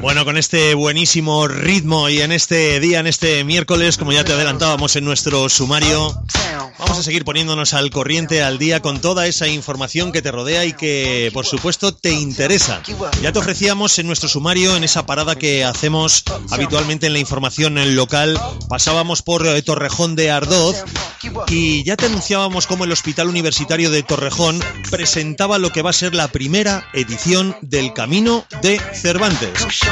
Bueno, con este buenísimo ritmo y en este día, en este miércoles, como ya te adelantábamos en nuestro sumario, vamos a seguir poniéndonos al corriente, al día, con toda esa información que te rodea y que, por supuesto, te interesa. Ya te ofrecíamos en nuestro sumario, en esa parada que hacemos habitualmente en la información local, pasábamos por eh, Torrejón de Ardoz y ya te anunciábamos cómo el Hospital Universitario de Torrejón presentaba lo que va a ser la primera edición del Camino de Cervantes.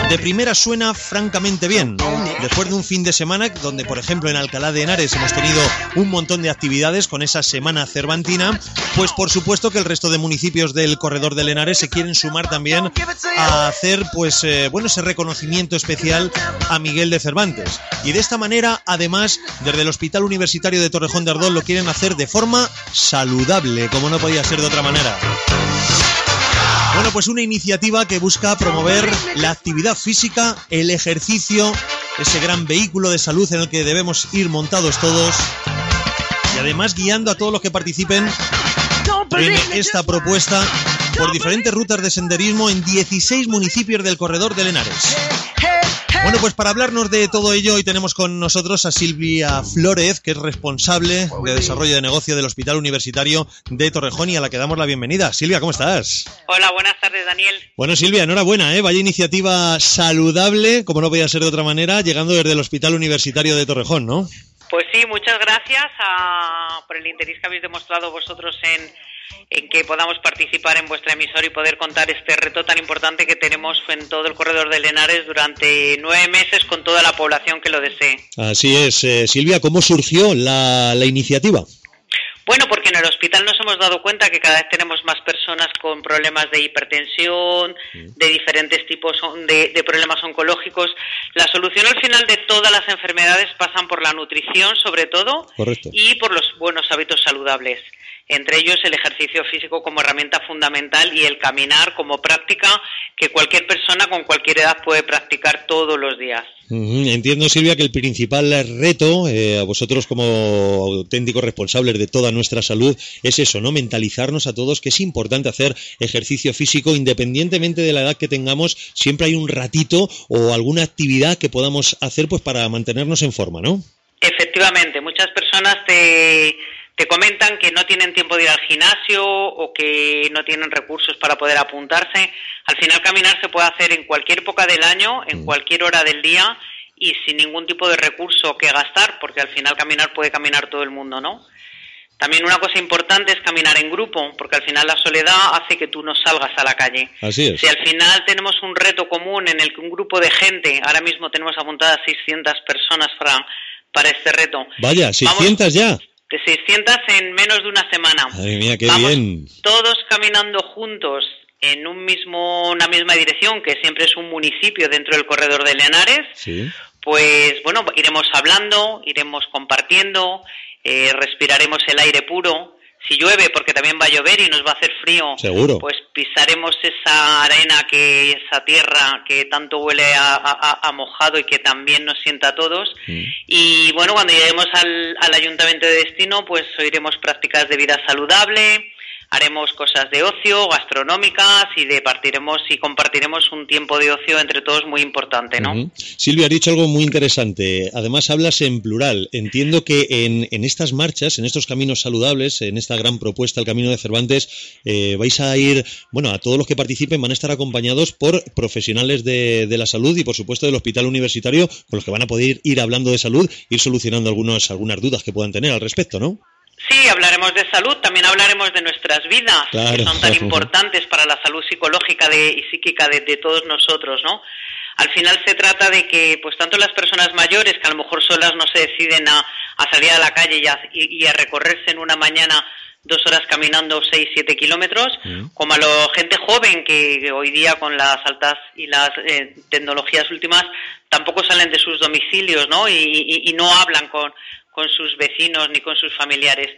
De primera suena francamente bien. Después de un fin de semana donde, por ejemplo, en Alcalá de Henares hemos tenido un montón de actividades con esa semana cervantina, pues por supuesto que el resto de municipios del corredor del Henares se quieren sumar también a hacer, pues, eh, bueno, ese reconocimiento especial a Miguel de Cervantes. Y de esta manera, además, desde el Hospital Universitario de Torrejón de Ardón lo quieren hacer de forma saludable, como no podía ser de otra manera. Bueno, pues una iniciativa que busca promover la actividad física, el ejercicio, ese gran vehículo de salud en el que debemos ir montados todos además guiando a todos los que participen en esta propuesta por diferentes rutas de senderismo en 16 municipios del corredor de Lenares. Bueno, pues para hablarnos de todo ello, hoy tenemos con nosotros a Silvia Flórez, que es responsable de desarrollo de negocio del Hospital Universitario de Torrejón y a la que damos la bienvenida. Silvia, ¿cómo estás? Hola, buenas tardes, Daniel. Bueno, Silvia, enhorabuena, ¿eh? Vaya iniciativa saludable, como no podía ser de otra manera, llegando desde el Hospital Universitario de Torrejón, ¿no? Pues sí, muchas gracias por el interés que habéis demostrado vosotros en en que podamos participar en vuestra emisora y poder contar este reto tan importante que tenemos en todo el corredor de Lenares durante nueve meses con toda la población que lo desee. Así es. Eh, Silvia, ¿cómo surgió la, iniciativa? Bueno, porque en el hospital nos hemos dado cuenta que cada vez tenemos más personas con problemas de hipertensión, de diferentes tipos de, de, problemas oncológicos. La solución al final de todas las enfermedades pasan por la nutrición, sobre todo, Correcto. y por los buenos hábitos saludables entre ellos el ejercicio físico como herramienta fundamental y el caminar como práctica que cualquier persona con cualquier edad puede practicar todos los días. Entiendo, Silvia, que el principal reto eh, a vosotros como auténticos responsables de toda nuestra salud es eso, ¿no? Mentalizarnos a todos que es importante hacer ejercicio físico independientemente de la edad que tengamos, siempre hay un ratito o alguna actividad que podamos hacer pues para mantenernos en forma, ¿no? Efectivamente, muchas personas te te comentan que no tienen tiempo de ir al gimnasio o que no tienen recursos para poder apuntarse. Al final caminar se puede hacer en cualquier época del año, en mm. cualquier hora del día y sin ningún tipo de recurso que gastar, porque al final caminar puede caminar todo el mundo, ¿no? También una cosa importante es caminar en grupo, porque al final la soledad hace que tú no salgas a la calle. Así es. Si al final tenemos un reto común en el que un grupo de gente, ahora mismo tenemos apuntadas 600 personas para, para este reto. Vaya, 600 ya de 600 en menos de una semana. Madre mía, qué bien. Todos caminando juntos en un mismo, una misma dirección, que siempre es un municipio dentro del corredor de Lenares. Sí. Pues bueno, iremos hablando, iremos compartiendo, eh, respiraremos el aire puro si llueve, porque también va a llover y nos va a hacer frío, Seguro. pues pisaremos esa arena, que esa tierra que tanto huele a, mojado y que también nos sienta a todos. Mm. Y bueno, cuando lleguemos al, al ayuntamiento de destino, pues oiremos prácticas de vida saludable, haremos cosas de ocio, gastronómicas y y compartiremos un tiempo de ocio entre todos muy importante, ¿no? Silvia, ha dicho algo muy interesante. Además, hablas en plural. Entiendo que en, en, estas marchas, en estos caminos saludables, en esta gran propuesta, el Camino de Cervantes, eh, vais a ir, bueno, a todos los que participen van a estar acompañados por profesionales de, la salud y, por supuesto, del hospital universitario, con los que van a poder ir hablando de salud, ir solucionando algunas dudas que puedan tener al respecto, ¿no? Sí, hablaremos de salud, también hablaremos de nuestras vidas, que son tan importantes para la salud psicológica de, y psíquica de, todos nosotros, ¿no? Al final se trata de que, pues tanto las personas mayores, que a lo mejor solas no se deciden a, salir a la calle y a, recorrerse en una mañana dos horas caminando seis, siete kilómetros, mm. como a la gente joven que, hoy día con las altas y las eh, tecnologías últimas tampoco salen de sus domicilios, ¿no? y no hablan con, con sus vecinos ni con sus familiares.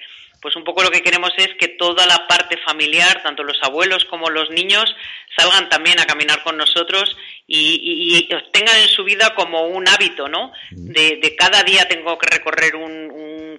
Pues un poco lo que queremos es que toda la parte familiar, tanto los abuelos como los niños, salgan también a caminar con nosotros y, tengan en su vida como un hábito, ¿no? De, cada día tengo que recorrer un,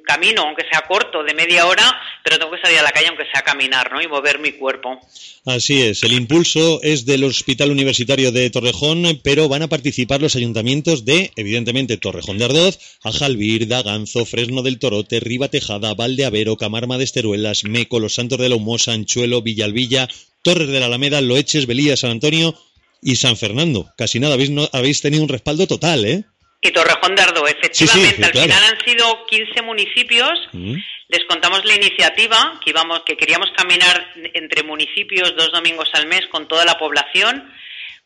camino, aunque sea corto, de media hora, pero tengo que salir a la calle aunque sea caminar, ¿no? Y mover mi cuerpo. Así es, el impulso es del Hospital Universitario de Torrejón, pero van a participar los ayuntamientos de, evidentemente, Torrejón de Ardoz, Ajalvir, Daganzo, Fresno del Torote, Riba Tejada, Valdeavero, Camarma de Esteruelas, Meco, Los Santos de la Humosa, Anchuelo, Villalvilla, Torres de la Alameda, Loeches, Belía, San Antonio y San Fernando. Casi nada, habéis, no, habéis tenido un respaldo total, ¿eh? Y Torrejón de Ardoz, efectivamente. al final han sido 15 municipios. Mm. Les contamos la iniciativa que, íbamos, que queríamos caminar entre municipios dos domingos al mes con toda la población.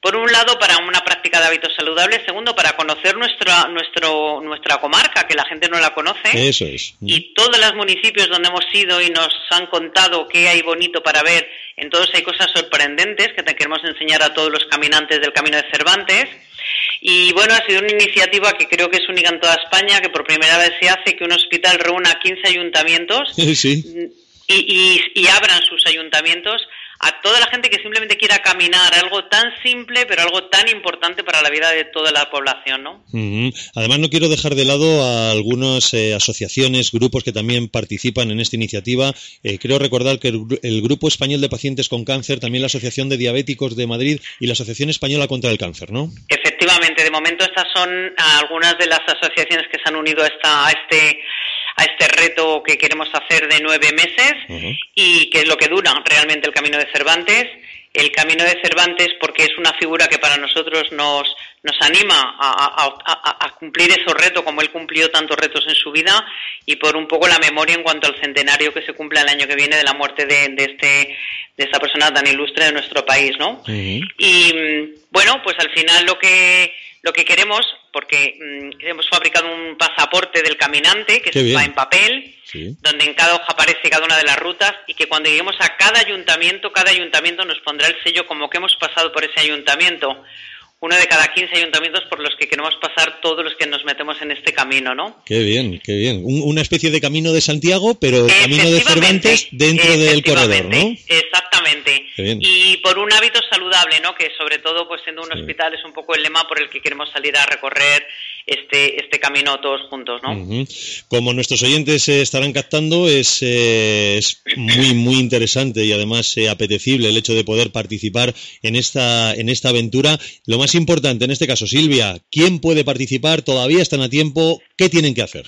Por un lado, para una práctica de hábitos saludables. Segundo, para conocer nuestra, nuestro, nuestra comarca, que la gente no la conoce. Eso es. Y todos los municipios donde hemos ido y nos han contado qué hay bonito para ver, en todos hay cosas sorprendentes que te queremos enseñar a todos los caminantes del Camino de Cervantes. Y bueno, ha sido una iniciativa que creo que es única en toda España, que por primera vez se hace que un hospital reúna 15 ayuntamientos y, y abran sus ayuntamientos a toda la gente que simplemente quiera caminar, algo tan simple pero algo tan importante para la vida de toda la población, ¿no? Además no quiero dejar de lado a algunas eh, asociaciones, grupos que también participan en esta iniciativa. Eh, creo recordar que el, Grupo Español de Pacientes con Cáncer, también la Asociación de Diabéticos de Madrid y la Asociación Española contra el Cáncer, ¿no? Efectivamente, de momento estas son algunas de las asociaciones que se han unido a, esta, a este a este reto que queremos hacer de nueve meses y que es lo que dura realmente el Camino de Cervantes. El Camino de Cervantes porque es una figura que para nosotros nos, nos anima a, cumplir esos retos como él cumplió tantos retos en su vida y por un poco la memoria en cuanto al centenario que se cumple el año que viene de la muerte de, de este de esta persona tan ilustre de nuestro país, ¿no? Y bueno, pues al final lo que lo que queremos, porque mm, hemos fabricado un pasaporte del caminante que va en papel, donde en cada hoja aparece cada una de las rutas y que cuando lleguemos a cada ayuntamiento, cada ayuntamiento nos pondrá el sello como que hemos pasado por ese ayuntamiento uno de cada 15 ayuntamientos por los que queremos pasar todos los que nos metemos en este camino, ¿no? Qué bien, qué bien. una especie de camino de Santiago, pero el camino de Cervantes dentro del corredor, ¿no? Exactamente. Y por un hábito saludable, ¿no? Que sobre todo, pues siendo un hospital, es un poco el lema por el que queremos salir a recorrer este, este camino todos juntos, ¿no? Como nuestros oyentes estarán captando, es, eh, es, muy, muy interesante y además eh, apetecible el hecho de poder participar en esta, en esta aventura. Lo más importante en este caso, Silvia, ¿quién puede participar? ¿Todavía están a tiempo? ¿Qué tienen que hacer?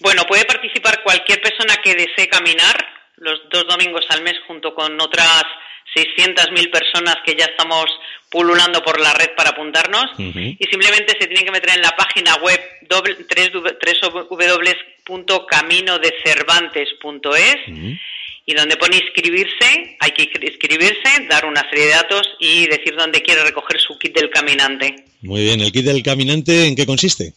Bueno, puede participar cualquier persona que desee caminar los dos domingos al mes junto con otras 600.000 personas que ya estamos pululando por la red para apuntarnos y simplemente se tienen que meter en la página web www.caminodecervantes.es y donde pone inscribirse, hay que inscribirse, dar una serie de datos y decir dónde quiere recoger su kit del caminante. Muy bien, ¿el kit del caminante en qué consiste?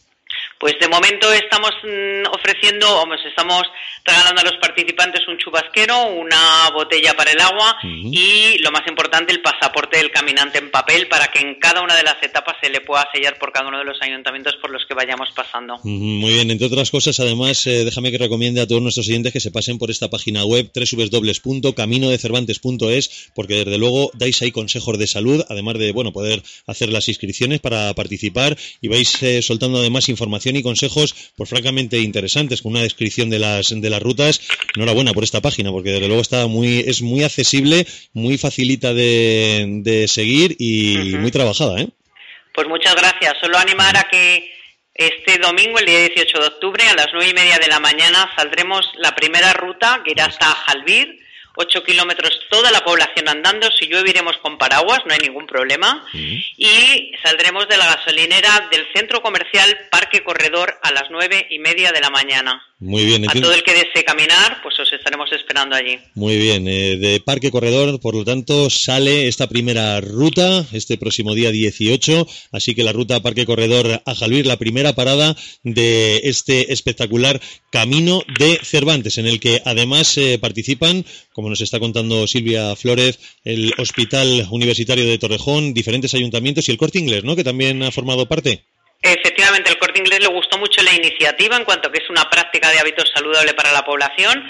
Pues de momento estamos mm, ofreciendo, vamos, estamos regalando a los participantes un chubasquero, una botella para el agua y lo más importante, el pasaporte del caminante en papel para que en cada una de las etapas se le pueda sellar por cada uno de los ayuntamientos por los que vayamos pasando. Muy bien, entre otras cosas, además, eh, déjame que recomiende a todos nuestros oyentes que se pasen por esta página web www.caminodecervantes.es porque desde luego dais ahí consejos de salud, además de, bueno, poder hacer las inscripciones para participar y vais eh, soltando además información y consejos pues francamente interesantes con una descripción de las de las rutas. Enhorabuena por esta página porque desde luego está muy es muy accesible, muy facilita de, seguir y muy trabajada, ¿eh? Pues muchas gracias. Solo animar a que este domingo, el día 18 de octubre, a las nueve y media de la mañana, saldremos la primera ruta que irá hasta Jalvir 8 kilómetros toda la población andando, si llueve iremos con paraguas, no hay ningún problema, y saldremos de la gasolinera del centro comercial Parque Corredor a las nueve y media de la mañana. Muy bien. A todo el que desee caminar, pues os estaremos esperando allí. Muy bien. Eh, de Parque Corredor, por lo tanto, sale esta primera ruta este próximo día 18. Así que la ruta Parque Corredor a Jalvir, la primera parada de este espectacular Camino de Cervantes, en el que además eh, participan, como nos está contando Silvia Flores, el Hospital Universitario de Torrejón, diferentes ayuntamientos y el Corte Inglés, ¿no? Que también ha formado parte. Efectivamente, el corte inglés le gustó mucho la iniciativa en cuanto que es una práctica de hábitos saludable para la población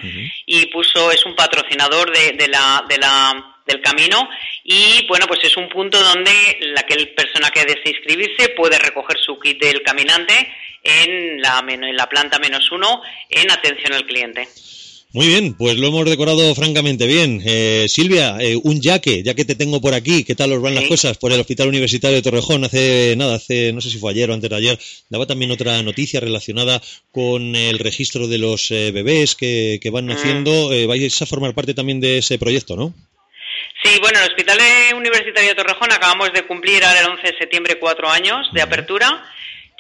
y puso, es un patrocinador de, la, de la, del camino y bueno, pues es un punto donde la que persona que desee inscribirse puede recoger su kit del caminante en la, en la planta menos uno en atención al cliente. Muy bien, pues lo hemos decorado francamente bien. Eh, Silvia, eh, un yaque, ya que te tengo por aquí, ¿qué tal os van las cosas? Por el Hospital Universitario de Torrejón, hace nada, hace no sé si fue ayer o antes de ayer, daba también otra noticia relacionada con el registro de los eh, bebés que, van mm. naciendo. vais a formar parte también de ese proyecto, ¿no? Sí, bueno, el Hospital Universitario de Torrejón acabamos de cumplir ahora el 11 de septiembre cuatro años de apertura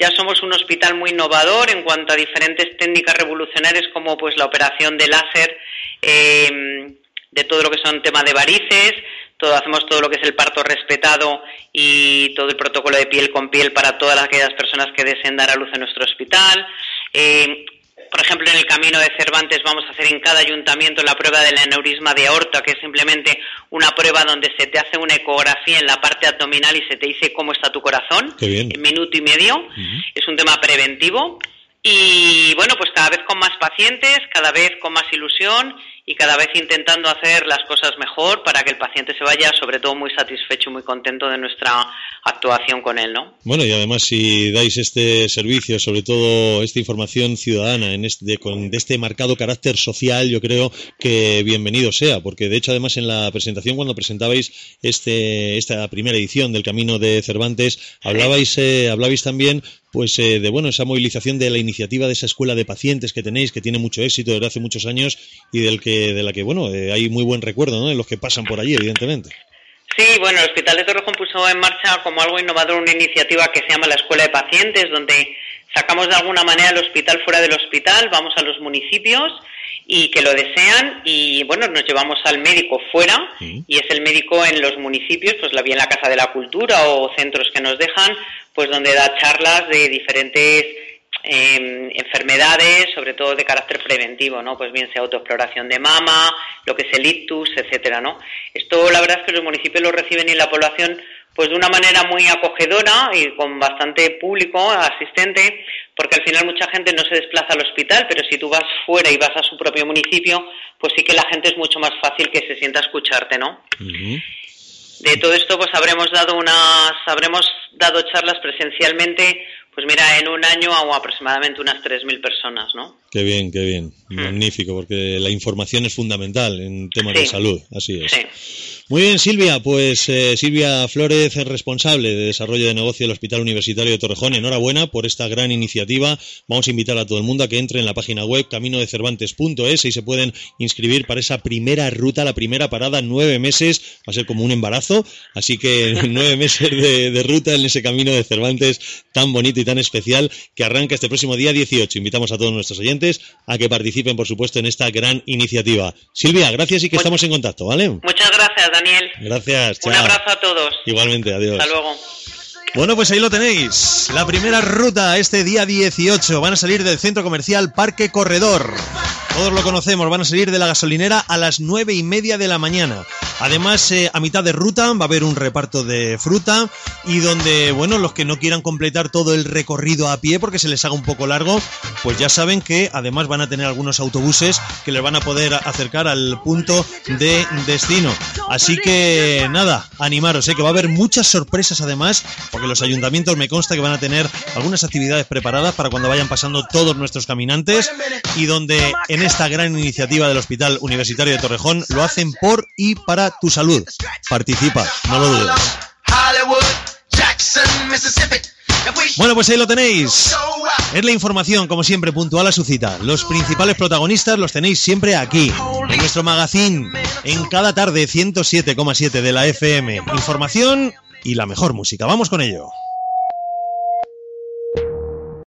ya somos un hospital muy innovador en cuanto a diferentes técnicas revolucionarias como pues la operación de láser, em, de todo lo que son temas de varices, todo, hacemos todo lo que es el parto respetado y todo el protocolo de piel con piel para todas aquellas personas que deseen dar a luz en nuestro hospital. Em, por ejemplo, en el camino de Cervantes vamos a hacer en cada ayuntamiento la prueba del aneurisma de aorta, que es simplemente una prueba donde se te hace una ecografía en la parte abdominal y se te dice cómo está tu corazón en minuto y medio. Es un tema preventivo. Y bueno, pues cada vez con más pacientes, cada vez con más ilusión y cada vez intentando hacer las cosas mejor para que el paciente se vaya sobre todo muy satisfecho y muy contento de nuestra actuación con él, ¿no? Bueno, y además si dais este servicio, sobre todo esta información ciudadana en este, con de este marcado carácter social, yo creo que bienvenido sea, porque de hecho además en la presentación cuando presentabais este esta primera edición del Camino de Cervantes, hablabais eh, hablabais también pues eh, de bueno esa movilización de la iniciativa de esa escuela de pacientes que tenéis que tiene mucho éxito desde hace muchos años y del que de la que bueno eh, hay muy buen recuerdo ¿no? de los que pasan por allí evidentemente Sí, bueno, el Hospital de Torrejón puso en marcha como algo innovador una iniciativa que se llama la Escuela de Pacientes, donde sacamos de alguna manera el hospital fuera del hospital, vamos a los municipios y que lo desean y bueno, nos llevamos al médico fuera y es el médico en los municipios, pues la bien la Casa de la Cultura o centros que nos dejan, pues donde da charlas de diferentes eh, enfermedades, sobre todo de carácter preventivo, ¿no? Pues bien sea autoexploración de mama, lo que es el ictus, etcétera, ¿no? Esto la verdad es que los municipios lo reciben y la población pues de una manera muy acogedora y con bastante público asistente, porque al final mucha gente no se desplaza al hospital, pero si tú vas fuera y vas a su propio municipio, pues sí que la gente es mucho más fácil que se sienta a escucharte, ¿no? De todo esto, pues habremos dado unas, habremos dado charlas presencialmente pues mira, en un año hago aproximadamente unas 3.000 personas, ¿no? Qué bien, qué bien. Hmm. Magnífico, porque la información es fundamental en temas de salud, así es. Sí. Muy bien, Silvia. Pues eh, Silvia Flores es responsable de desarrollo de negocio del Hospital Universitario de Torrejón. Enhorabuena por esta gran iniciativa. Vamos a invitar a todo el mundo a que entre en la página web caminodecervantes.es y se pueden inscribir para esa primera ruta, la primera parada, nueve meses. Va a ser como un embarazo. Así que nueve meses de, de ruta en ese camino de Cervantes tan bonito y tan especial que arranca este próximo día 18. Invitamos a todos nuestros oyentes a que participen, por supuesto, en esta gran iniciativa. Silvia, gracias y que estamos en contacto, ¿vale? Muchas gracias, Daniel. Gracias. Un abrazo a todos. Igualmente, adiós. Hasta luego. Bueno, pues ahí lo tenéis. La primera ruta este día 18. Van a salir del centro comercial Parque Corredor. Todos lo conocemos, van a salir de la gasolinera a las nueve y media de la mañana. Además, eh, a mitad de ruta va a haber un reparto de fruta y donde, bueno, los que no quieran completar todo el recorrido a pie porque se les haga un poco largo, pues ya saben que además van a tener algunos autobuses que les van a poder acercar al punto de destino. Así que nada, animaros, ¿eh? que va a haber muchas sorpresas además, porque los ayuntamientos me consta que van a tener algunas actividades preparadas para cuando vayan pasando todos nuestros caminantes y donde en esta gran iniciativa del Hospital Universitario de Torrejón lo hacen por y para tu salud. Participa, no lo dudes. Bueno, pues ahí lo tenéis. Es la información, como siempre, puntual a su cita. Los principales protagonistas los tenéis siempre aquí, en nuestro magazine, en cada tarde 107,7 de la FM. Información y la mejor música. Vamos con ello.